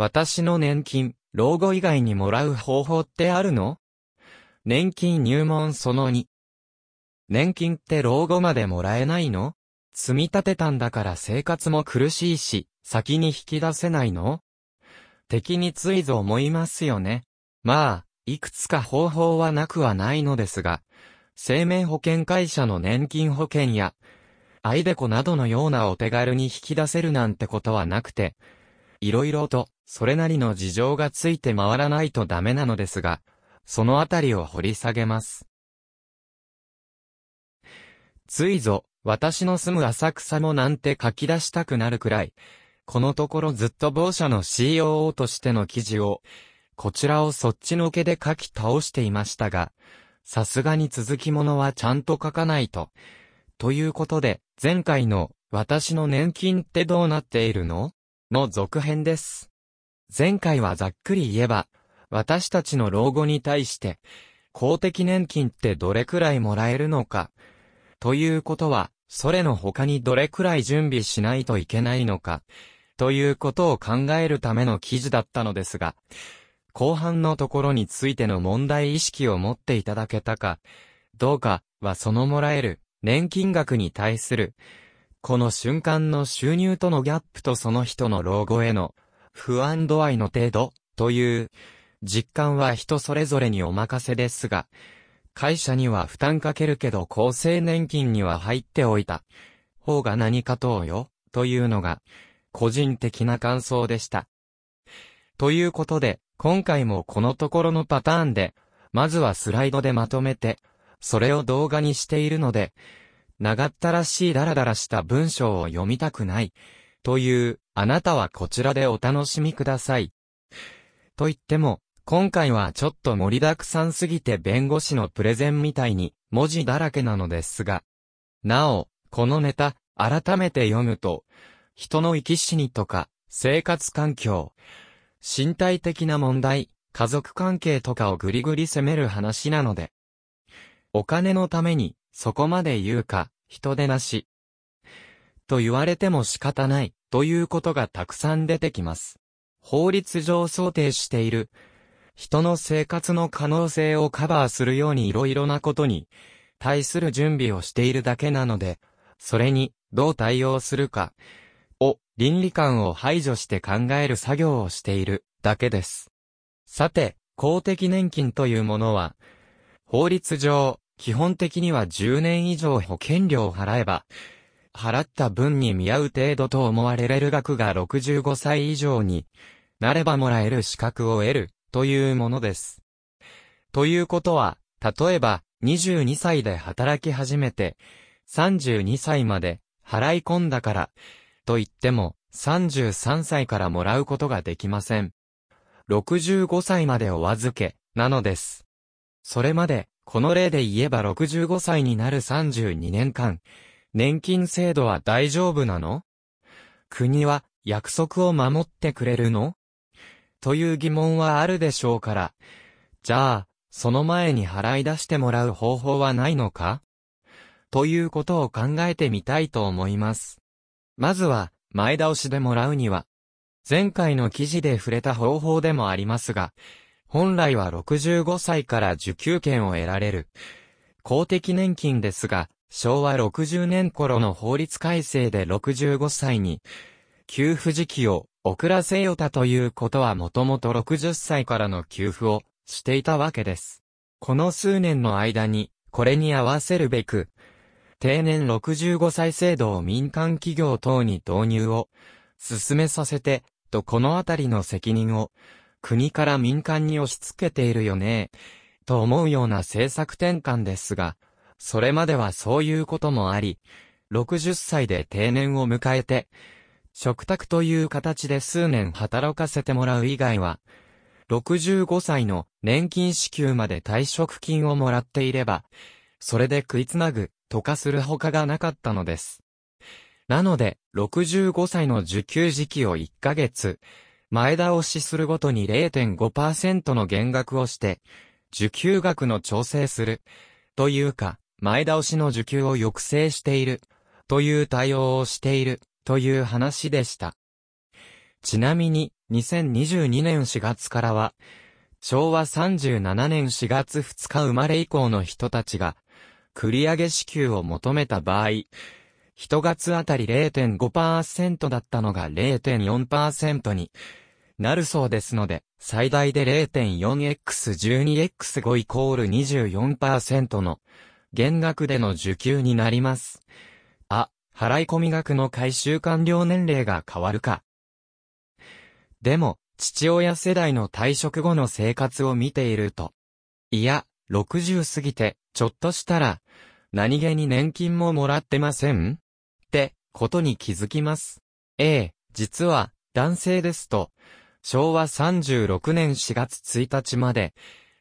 私の年金、老後以外にもらう方法ってあるの？年金入門その2。年金って老後までもらえないの？積み立てたんだから生活も苦しいし、先に引き出せないの？敵についぞ思いますよね。まあ、いくつか方法はなくはないのですが、生命保険会社の年金保険や、アイデコなどのようなお手軽に引き出せるなんてことはなくて、いろいろと、それなりの事情がついて回らないとダメなのですが、そのあたりを掘り下げます。ついぞ、私の住む浅草もなんて書き出したくなるくらい、このところずっと某社の COO としての記事を、こちらをそっちのけで書き倒していましたが、さすがに続きものはちゃんと書かないと。ということで、前回の私の年金ってどうなっているの？の続編です。前回はざっくり言えば、私たちの老後に対して、公的年金ってどれくらいもらえるのか、ということは、それの他にどれくらい準備しないといけないのか、ということを考えるための記事だったのですが、後半のところについての問題意識を持っていただけたか、どうかはそのもらえる年金額に対する、この瞬間の収入とのギャップとその人の老後への不安度合いの程度という実感は人それぞれにお任せですが、会社には負担かけるけど厚生年金には入っておいた方が何かとよというのが個人的な感想でした。ということで、今回もこのところのパターンで、まずはスライドでまとめて、それを動画にしているので、長ったらしいダラダラした文章を読みたくない、という、あなたはこちらでお楽しみください。と言っても、今回はちょっと盛りだくさんすぎて弁護士のプレゼンみたいに文字だらけなのですが、なお、このネタ、改めて読むと、人の生き死にとか、生活環境、身体的な問題、家族関係とかをぐりぐり責める話なので、お金のために、そこまで言うか、人でなし。と言われても仕方ない、ということがたくさん出てきます。法律上想定している、人の生活の可能性をカバーするように色々なことに、対する準備をしているだけなので、それに、どう対応するか、を、倫理観を排除して考える作業をしているだけです。さて、公的年金というものは、法律上、基本的には10年以上保険料を払えば、払った分に見合う程度と思われる額が65歳以上になればもらえる資格を得るというものです。ということは、例えば22歳で働き始めて32歳まで払い込んだからと言っても、33歳からもらうことができません。65歳までお預け、なのです。それまで、この例で言えば65歳になる32年間、年金制度は大丈夫なの？国は約束を守ってくれるの？という疑問はあるでしょうから。じゃあ、その前に払い出してもらう方法はないのか？ということを考えてみたいと思います。まずは、前倒しでもらうには、前回の記事で触れた方法でもありますが、本来は65歳から受給権を得られる、公的年金ですが、昭和60年頃の法律改正で65歳に、給付時期を遅らせよたということはもともと60歳からの給付をしていたわけです。この数年の間に、これに合わせるべく、定年65歳制度を民間企業等に導入を進めさせて、とこのあたりの責任を国から民間に押し付けているよね、と思うような政策転換ですが、それまではそういうこともあり、60歳で定年を迎えて、食卓という形で数年働かせてもらう以外は、65歳の年金支給まで退職金をもらっていれば、それで食いつなぐとかするほかがなかったのです。なので、65歳の受給時期を1ヶ月、前倒しするごとに0.5%の減額をして、受給額の調整する、というか、前倒しの受給を抑制している、という対応をしている、という話でした。ちなみに、2022年4月からは、昭和37年4月2日生まれ以降の人たちが、繰上げ支給を求めた場合、一月あたり0.5%だったのが0.4%になるそうですので、最大で 0.4x12x5 イコール24%の減額での受給になります。あ、払い込み額の回収完了年齢が変わるか。でも、父親世代の退職後の生活を見ていると、いや、60過ぎて、ちょっとしたら、何気に年金ももらってません？って、ことに気づきます。ええ、実は、男性ですと、昭和36年4月1日まで、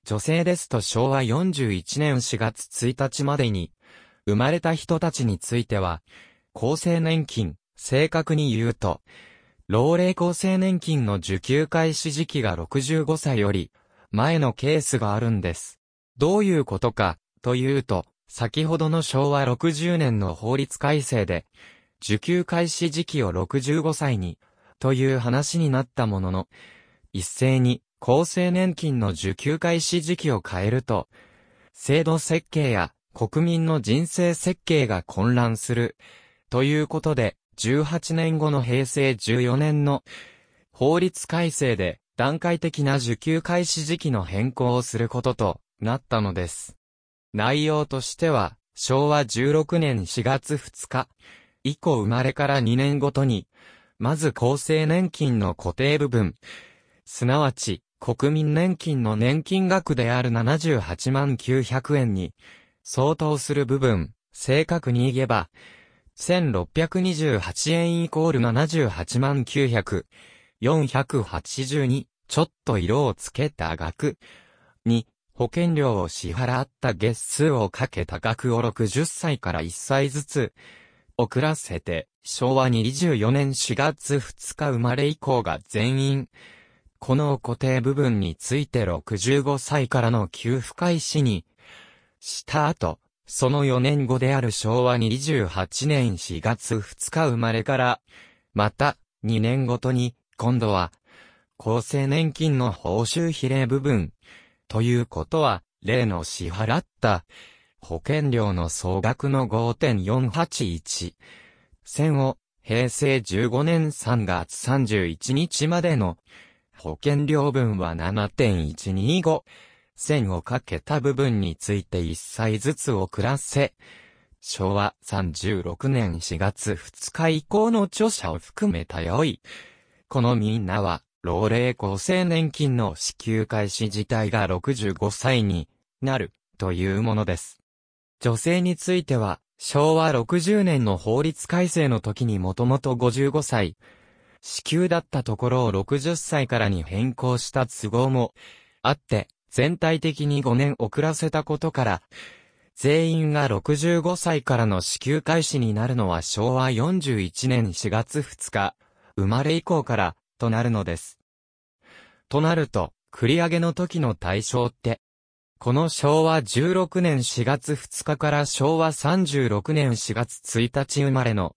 女性ですと昭和41年4月1日までに、生まれた人たちについては、厚生年金、正確に言うと、老齢厚生年金の受給開始時期が65歳より前のケースがあるんです。どういうことか、というと、先ほどの昭和60年の法律改正で、受給開始時期を65歳に、という話になったものの、一斉に厚生年金の受給開始時期を変えると、制度設計や国民の人生設計が混乱する。ということで、18年後の平成14年の法律改正で段階的な受給開始時期の変更をすることとなったのです。内容としては、昭和16年4月2日以降生まれから2年ごとに、まず厚生年金の固定部分、すなわち、国民年金の年金額である78万900円に、相当する部分、正確に言えば、1628円イコール78万900、482、ちょっと色をつけた額、に、保険料を支払った月数をかけた額を60歳から1歳ずつ、遅らせて、昭和24年4月2日生まれ以降が全員、この固定部分について65歳からの給付開始に、した後、その4年後である昭和28年4月2日生まれから、また、2年ごとに、今度は、厚生年金の報酬比例部分、ということは、例の支払った保険料の総額の5.481線を平成15年3月31日までの保険料分は7.125線をかけた部分について1歳ずつ遅らせ、昭和36年4月2日以降の著者を含めたよい。このみんなは、老齢厚生年金の支給開始自体が65歳になるというものです。女性については、昭和60年の法律改正の時にもともと55歳、支給だったところを60歳からに変更した都合もあって、全体的に5年遅らせたことから、全員が65歳からの支給開始になるのは昭和41年4月2日、生まれ以降から、となるのです。となると、繰り上げの時の対象って、この昭和16年4月2日から昭和36年4月1日生まれの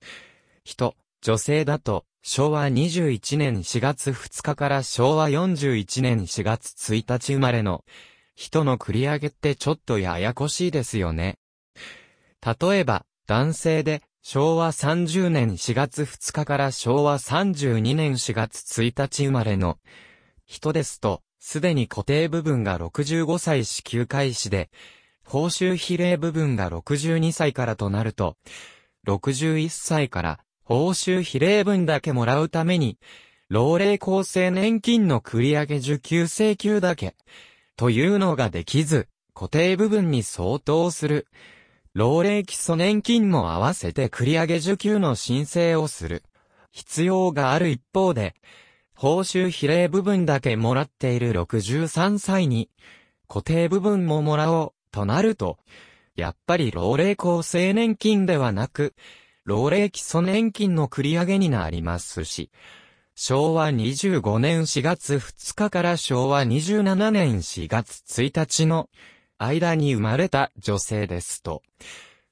人、女性だと、昭和21年4月2日から昭和41年4月1日生まれの人の繰り上げってちょっとややこしいですよね。例えば、男性で昭和30年4月2日から昭和32年4月1日生まれの人ですと、すでに固定部分が65歳支給開始で、報酬比例部分が62歳からとなると、61歳から報酬比例分だけもらうために、老齢厚生年金の繰上げ受給請求だけ、というのができず、固定部分に相当する、老齢基礎年金も合わせて繰上げ受給の申請をする、必要がある一方で、報酬比例部分だけもらっている63歳に、固定部分ももらおう、となると、やっぱり老齢厚生年金ではなく、老齢基礎年金の繰り上げになりますし、昭和25年4月2日から昭和27年4月1日の間に生まれた女性ですと、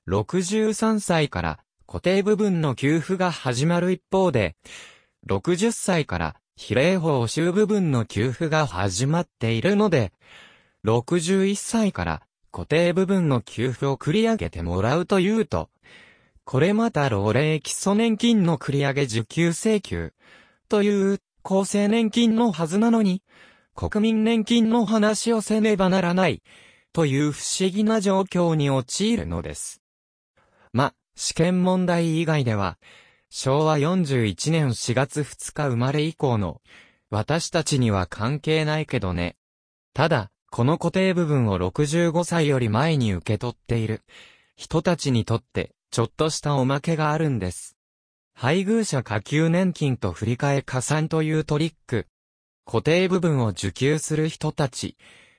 63歳から固定部分の給付が始まる一方で、60歳から比例報酬部分の給付が始まっているので、61歳から固定部分の給付を繰り上げてもらうというと、これまた老齢基礎年金の繰り上げ受給請求という厚生年金のはずなのに、国民年金の話をせねばならないという不思議な状況に陥るのです。ま、試験問題以外では、昭和41年4月2日生まれ以降の私たちには関係ないけどね。ただ、この固定部分を65歳より前に受け取っている人たちにとってちょっとしたおまけがあるんです。配偶者下給年金と振り替え加算というトリック。固定部分を受給する人たち。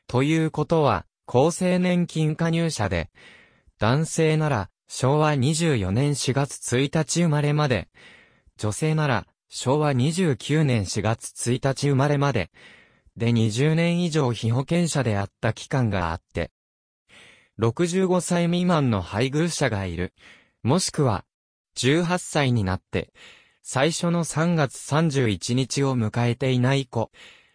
ということは、厚生年金加入者で、男性なら昭和24年4月1日生まれまで、女性なら昭和29年4月1日生まれまで、で20年以上被保険者であった期間があって、65歳未満の配偶者がいる。もしくは、18歳になって、最初の3月31日を迎えていない子、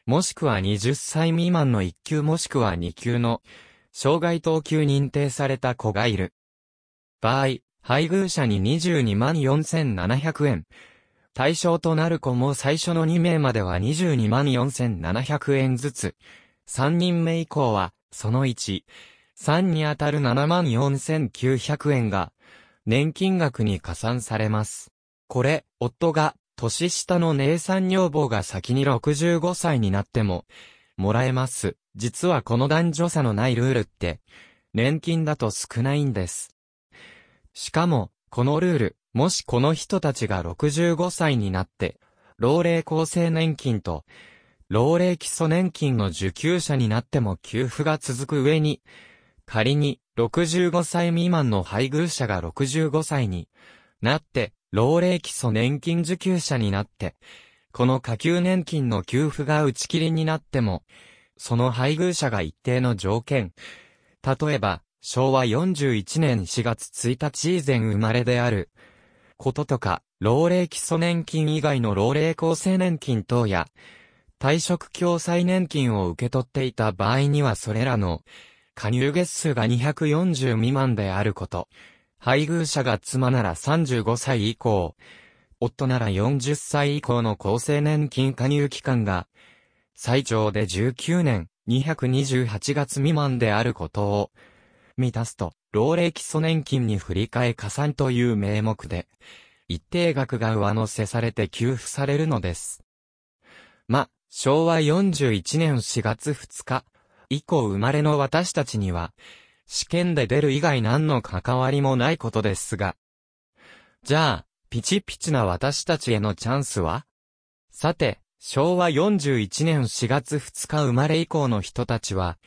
もしくは20歳未満の1級もしくは2級の、障害等級認定された子がいる。場合、配偶者に22万4700円。対象となる子も最初の2名までは22万4700円ずつ。3人目以降は、その1、3にあたる7万4900円が、年金額に加算されます。これ、夫が、年下の姉さん女房が先に65歳になっても、もらえます。実はこの男女差のないルールって、年金だと少ないんです。しかも、このルール、もしこの人たちが65歳になって、老齢厚生年金と、老齢基礎年金の受給者になっても給付が続く上に、仮に65歳未満の配偶者が65歳になって、老齢基礎年金受給者になって、この下給年金の給付が打ち切りになっても、その配偶者が一定の条件、例えば、昭和41年4月1日以前生まれである、こととか、老齢基礎年金以外の老齢厚生年金等や、退職共済年金を受け取っていた場合にはそれらの加入月数が240未満であること。配偶者が妻なら35歳以降、夫なら40歳以降の厚生年金加入期間が、最長で19年228月未満であることを満たすと、老齢基礎年金に振り替え加算という名目で、一定額が上乗せされて給付されるのです。ま、昭和41年4月2日、以降生まれの私たちには、試験で出る以外何の関わりもないことですが。じゃあ、ピチピチな私たちへのチャンスは？さて、昭和41年4月2日生まれ以降の人たちは、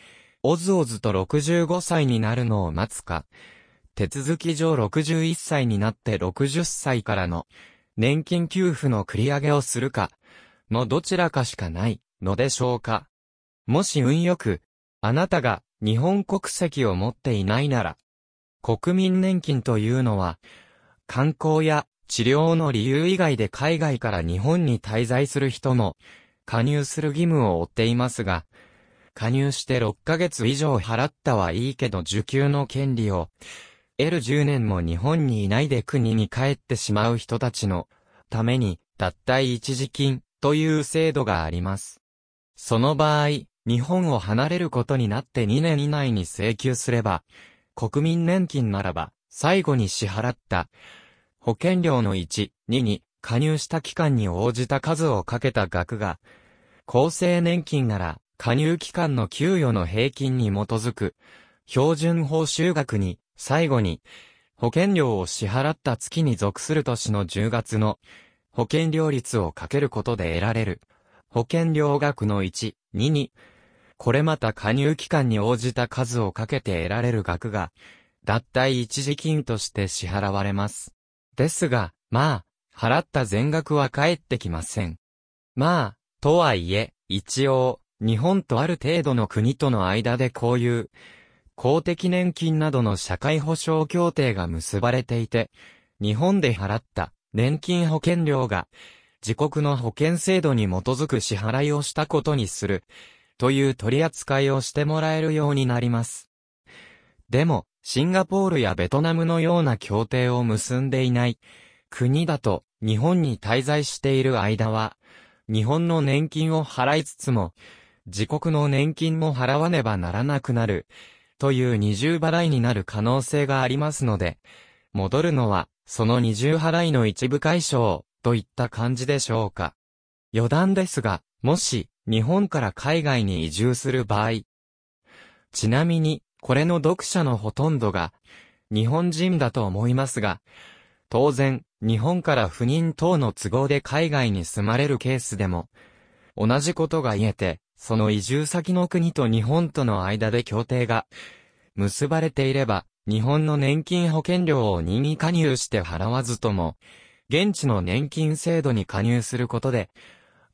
おずおずと65歳になるのを待つか、手続き上61歳になって60歳からの年金給付の繰り上げをするか、のどちらかしかないのでしょうか。もし運よくあなたが日本国籍を持っていないなら、国民年金というのは、観光や治療の理由以外で海外から日本に滞在する人も加入する義務を負っていますが、加入して6ヶ月以上払ったはいいけど受給の権利を得る10年も日本にいないで国に帰ってしまう人たちのために脱退一時金という制度があります。その場合、日本を離れることになって2年以内に請求すれば、国民年金ならば、最後に支払った保険料の1、2に加入した期間に応じた数をかけた額が、厚生年金なら加入期間の給与の平均に基づく標準報酬額に最後に保険料を支払った月に属する年の10月の保険料率をかけることで得られる。保険料額の1、2にこれまた加入期間に応じた数をかけて得られる額が、脱退一時金として支払われます。ですが、まあ、払った全額は返ってきません。まあ、とはいえ、一応、日本とある程度の国との間でこういう、公的年金などの社会保障協定が結ばれていて、日本で払った年金保険料が、自国の保険制度に基づく支払いをしたことにする、という取り扱いをしてもらえるようになります。でも、シンガポールやベトナムのような協定を結んでいない国だと日本に滞在している間は、日本の年金を払いつつも、自国の年金も払わねばならなくなる、という二重払いになる可能性がありますので、戻るのは、その二重払いの一部解消、といった感じでしょうか。余談ですが、もし、日本から海外に移住する場合。ちなみに、これの読者のほとんどが、日本人だと思いますが、当然、日本から不妊等の都合で海外に住まれるケースでも、同じことが言えて、その移住先の国と日本との間で協定が結ばれていれば、日本の年金保険料を任意加入して払わずとも、現地の年金制度に加入することで、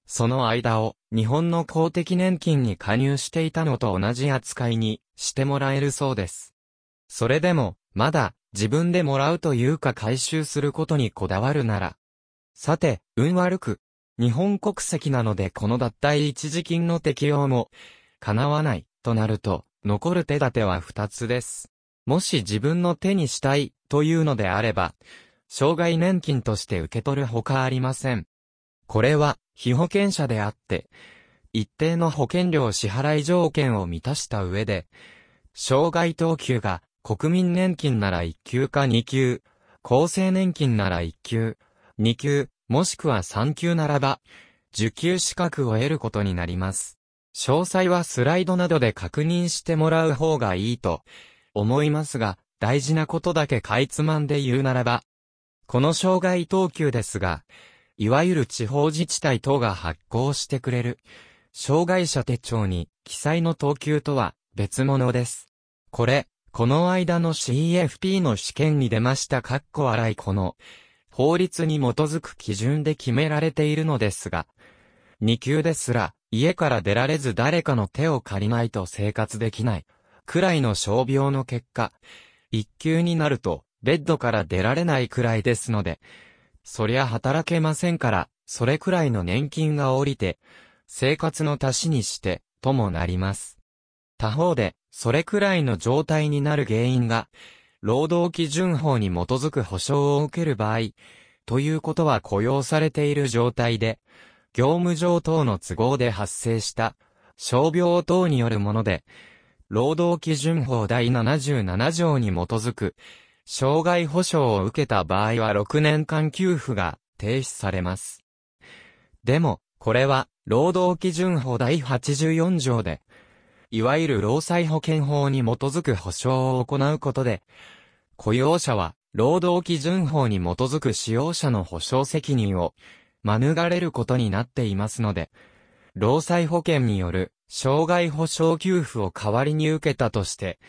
その間を日本の公的年金に加入していたのと同じ扱いにしてもらえるそうです。それでも、まだ自分でもらうというか回収することにこだわるなら。さて、運悪く、日本国籍なのでこの脱退一時金の適用も、叶わない、となると、残る手立ては二つです。もし自分の手にしたい、というのであれば、障害年金として受け取るほかありません。これは、被保険者であって、一定の保険料支払い条件を満たした上で、障害等級が国民年金なら1級か2級、厚生年金なら1級、2級、もしくは3級ならば、受給資格を得ることになります。詳細はスライドなどで確認してもらう方がいいと思いますが、大事なことだけかいつまんで言うならば、この障害等級ですが、いわゆる地方自治体等が発行してくれる、障害者手帳に記載の等級とは別物です。これ、この間の CFP の試験に出ましたかっこ笑いこの、法律に基づく基準で決められているのですが、2級ですら、家から出られず誰かの手を借りないと生活できない、くらいの傷病の結果、1級になると、ベッドから出られないくらいですので、そりゃ働けませんから、それくらいの年金が降りて、生活の足しにして、ともなります。他方で、それくらいの状態になる原因が、労働基準法に基づく保障を受ける場合、ということは雇用されている状態で、業務上等の都合で発生した、傷病等によるもので、労働基準法第77条に基づく、障害保障を受けた場合は6年間給付が停止されます。でも、これは、労働基準法第84条で、いわゆる労災保険法に基づく保障を行うことで、雇用者は、労働基準法に基づく使用者の保障責任を免れることになっていますので、労災保険による障害保障給付を代わりに受けたとして、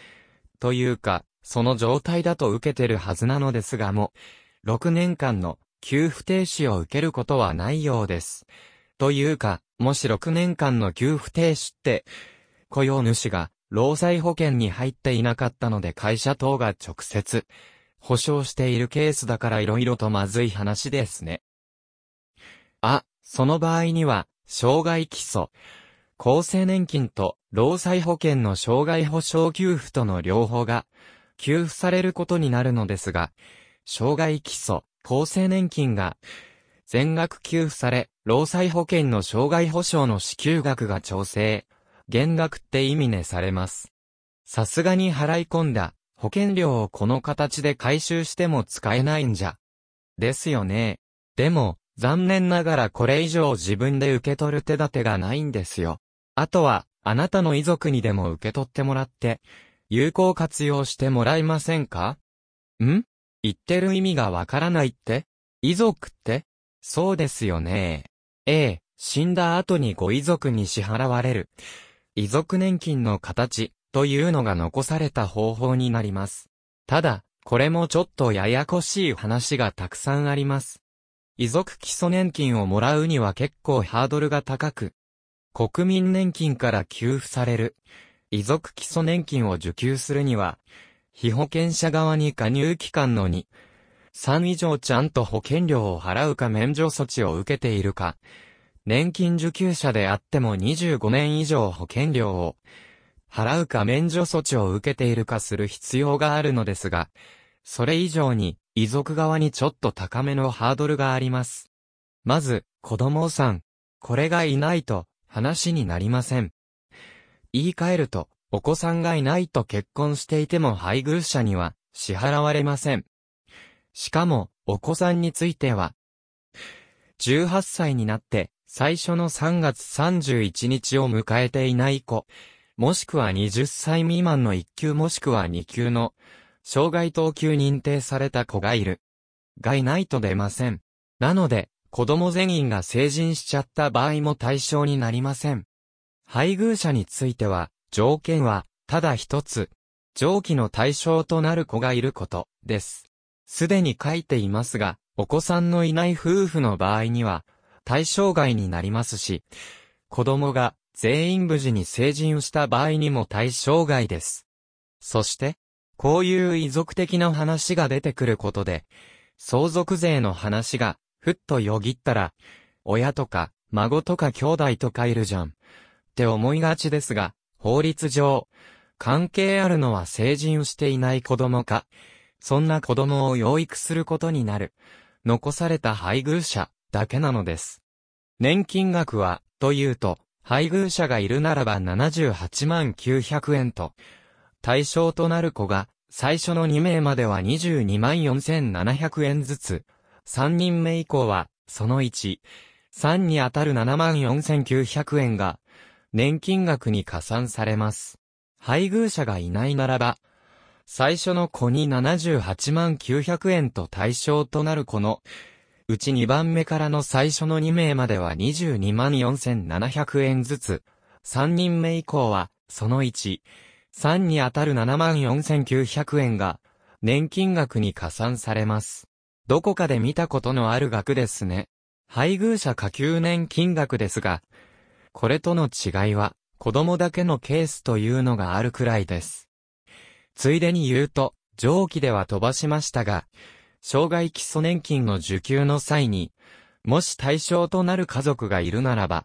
というか、その状態だと受けてるはずなのですがも、6年間の給付停止を受けることはないようです。というか、もし6年間の給付停止って、雇用主が労災保険に入っていなかったので会社等が直接保証しているケースだから色々とまずい話ですね。あ、その場合には、障害基礎、厚生年金と労災保険の障害保障給付との両方が給付されることになるのですが、障害基礎、厚生年金が全額給付され、労災保険の障害保障の支給額が調整、減額って意味ねされます。さすがに払い込んだ保険料をこの形で回収しても使えないんじゃ。ですよね。でも、残念ながらこれ以上自分で受け取る手立てがないんですよ。あとは、あなたの遺族にでも受け取ってもらって、有効活用してもらえませんか？ん？言ってる意味がわからないって？遺族って？そうですよね。ええ、死んだ後にご遺族に支払われる。遺族年金の形というのが残された方法になります。ただ、これもちょっとややこしい話がたくさんあります。遺族基礎年金をもらうには結構ハードルが高く、国民年金から給付される遺族基礎年金を受給するには、被保険者側に加入期間の2、3以上ちゃんと保険料を払うか免除措置を受けているか、年金受給者であっても25年以上保険料を払うか免除措置を受けているかする必要があるのですが、それ以上に遺族側にちょっと高めのハードルがあります。まず、子供さん、これがいないと話になりません。言い換えると、お子さんがいないと結婚していても配偶者には支払われません。しかも、お子さんについては、18歳になって最初の3月31日を迎えていない子、もしくは20歳未満の1級もしくは2級の、障害等級認定された子がいる。がいないと出ません。なので、子供全員が成人しちゃった場合も対象になりません。配偶者については、条件は、ただ一つ、上記の対象となる子がいること、です。すでに書いていますが、お子さんのいない夫婦の場合には、対象外になりますし、子供が全員無事に成人した場合にも対象外です。そして、こういう遺族的な話が出てくることで、相続税の話が、ふっとよぎったら、親とか、孫とか兄弟とかいるじゃん。って思いがちですが、法律上、関係あるのは成人していない子供か、そんな子供を養育することになる、残された配偶者、だけなのです。年金額は、というと、配偶者がいるならば78万900円と、対象となる子が、最初の2名までは22万4700円ずつ、3人目以降は、その1、3に当たる7万4900円が、年金額に加算されます。配偶者がいないならば、最初の子に78万900円と対象となる子の、うち2番目からの最初の2名までは22万4700円ずつ、3人目以降は、その1、3に当たる7万4900円が、年金額に加算されます。どこかで見たことのある額ですね。配偶者下給年金額ですが、これとの違いは、子供だけのケースというのがあるくらいです。ついでに言うと、上記では飛ばしましたが、障害基礎年金の受給の際に、もし対象となる家族がいるならば、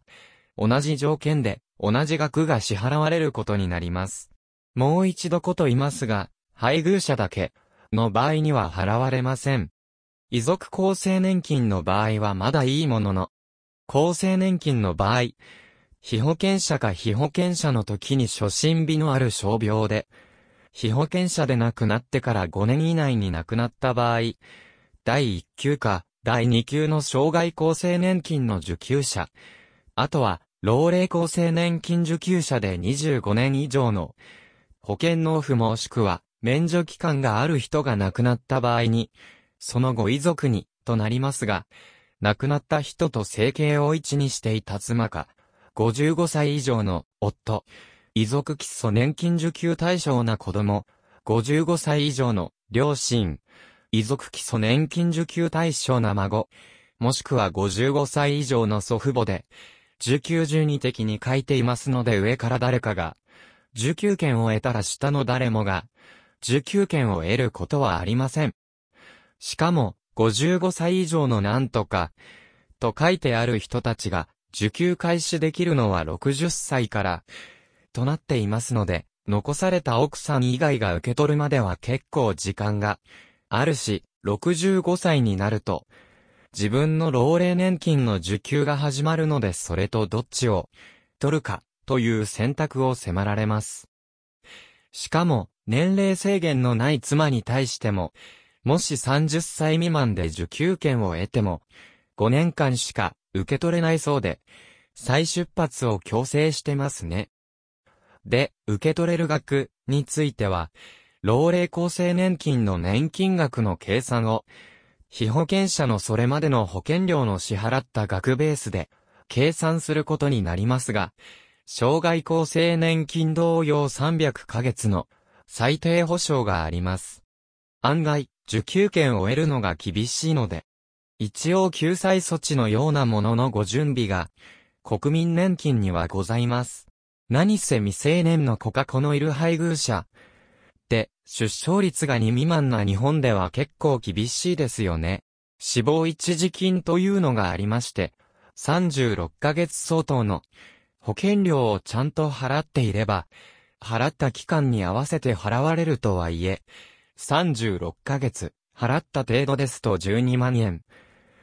同じ条件で同じ額が支払われることになります。もう一度こと言いますが、配偶者だけの場合には払われません。遺族厚生年金の場合はまだいいものの、厚生年金の場合、被保険者か被保険者の時に初診日のある傷病で、被保険者で亡くなってから5年以内に亡くなった場合、第1級か第2級の障害厚生年金の受給者、あとは、老齢厚生年金受給者で25年以上の保険納付もしくは免除期間がある人が亡くなった場合に、そのご遺族に、となりますが、亡くなった人と生計を一にしていた妻か、55歳以上の夫、遺族基礎年金受給対象な子供、55歳以上の両親、遺族基礎年金受給対象な孫、もしくは55歳以上の祖父母で、受給順に的に書いていますので上から誰かが、受給権を得たら下の誰もが、受給権を得ることはありません。しかも、55歳以上のなんとか、と書いてある人たちが、受給開始できるのは60歳から、となっていますので、残された奥さん以外が受け取るまでは結構時間があるし、65歳になると、自分の老齢年金の受給が始まるのでそれとどっちを取るかという選択を迫られます。しかも、年齢制限のない妻に対しても、もし30歳未満で受給権を得ても、5年間しか受け取れないそうで、再出発を強制してますね。で、受け取れる額については、老齢厚生年金の年金額の計算を、被保険者のそれまでの保険料の支払った額ベースで、計算することになりますが、障害厚生年金同様300ヶ月の最低保障があります。案外、受給権を得るのが厳しいので、一応救済措置のようなもののご準備が、国民年金にはございます。何せ未成年の子か子のいる配偶者。、で出生率が2未満な日本では結構厳しいですよね。死亡一時金というのがありまして、36ヶ月相当の保険料をちゃんと払っていれば、払った期間に合わせて払われるとはいえ、36ヶ月、払った程度ですと12万円。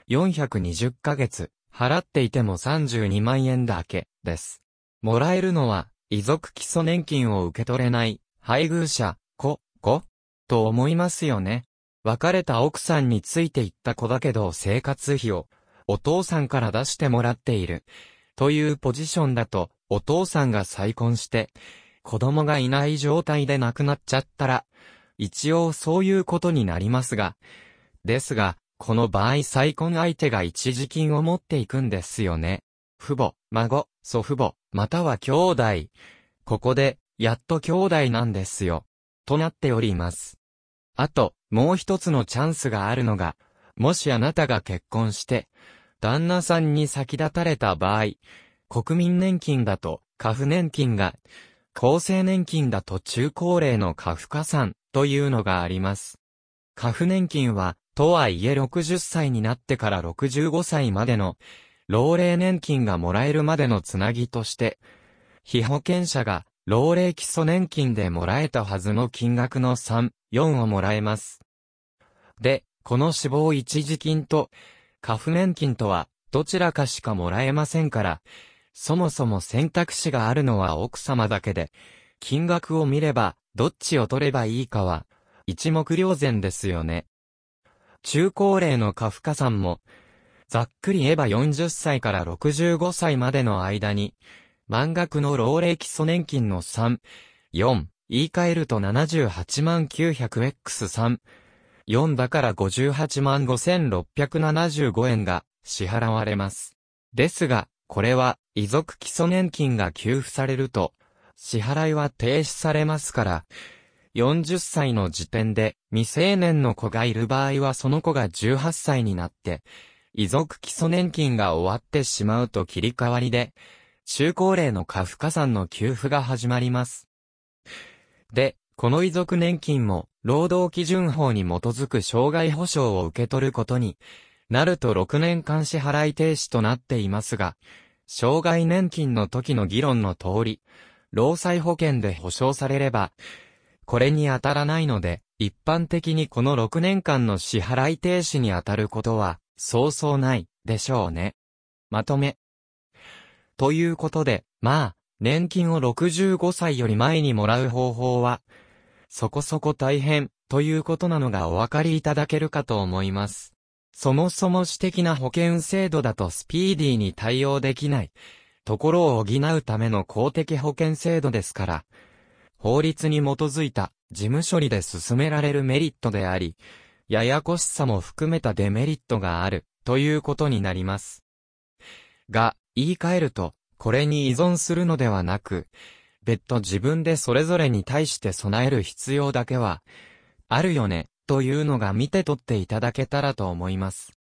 420ヶ月、払っていても32万円だけ、です。もらえるのは、遺族基礎年金を受け取れない、配偶者、子、子？と思いますよね。別れた奥さんについていった子だけど生活費を、お父さんから出してもらっている。というポジションだと、お父さんが再婚して、子供がいない状態で亡くなっちゃったら、一応そういうことになりますが、ですが、この場合再婚相手が一時金を持っていくんですよね。父母、孫、祖父母、または兄弟。ここで、やっと兄弟なんですよ。となっております。あと、もう一つのチャンスがあるのが、もしあなたが結婚して、旦那さんに先立たれた場合、国民年金だと、家父年金が、厚生年金だと中高齢の家父加算というのがあります。家父年金は、とはいえ60歳になってから65歳までの、老齢年金がもらえるまでのつなぎとして、被保険者が、老齢基礎年金でもらえたはずの金額の3、4をもらえます。で、この死亡一時金と、家父年金とは、どちらかしかもらえませんから、そもそも選択肢があるのは奥様だけで、金額を見れば、どっちを取ればいいかは、一目瞭然ですよね。中高齢の家父加算も、ざっくり言えば40歳から65歳までの間に、満額の老齢基礎年金の3、4、言い換えると78万 900X3、4だから58万5675円が支払われます。ですが、これは遺族基礎年金が給付されると、支払いは停止されますから、40歳の時点で未成年の子がいる場合はその子が18歳になって、遺族基礎年金が終わってしまうと切り替わりで、中高齢の家父加算の給付が始まります。で、この遺族年金も、労働基準法に基づく障害保障を受け取ることになると6年間支払い停止となっていますが、障害年金の時の議論の通り、労災保険で保障されれば、これに当たらないので、一般的にこの6年間の支払い停止に当たることは、そうそうない、でしょうね。まとめ。ということで、まあ、年金を65歳より前にもらう方法は、そこそこ大変、ということなのがお分かりいただけるかと思います。そもそも私的な保険制度だとスピーディーに対応できない、ところを補うための公的保険制度ですから、法律に基づいた事務処理で進められるメリットであり、ややこしさも含めたデメリットがある、ということになります。が、言い換えると、これに依存するのではなく、別途自分でそれぞれに対して備える必要だけは、あるよね、というのが見て取っていただけたらと思います。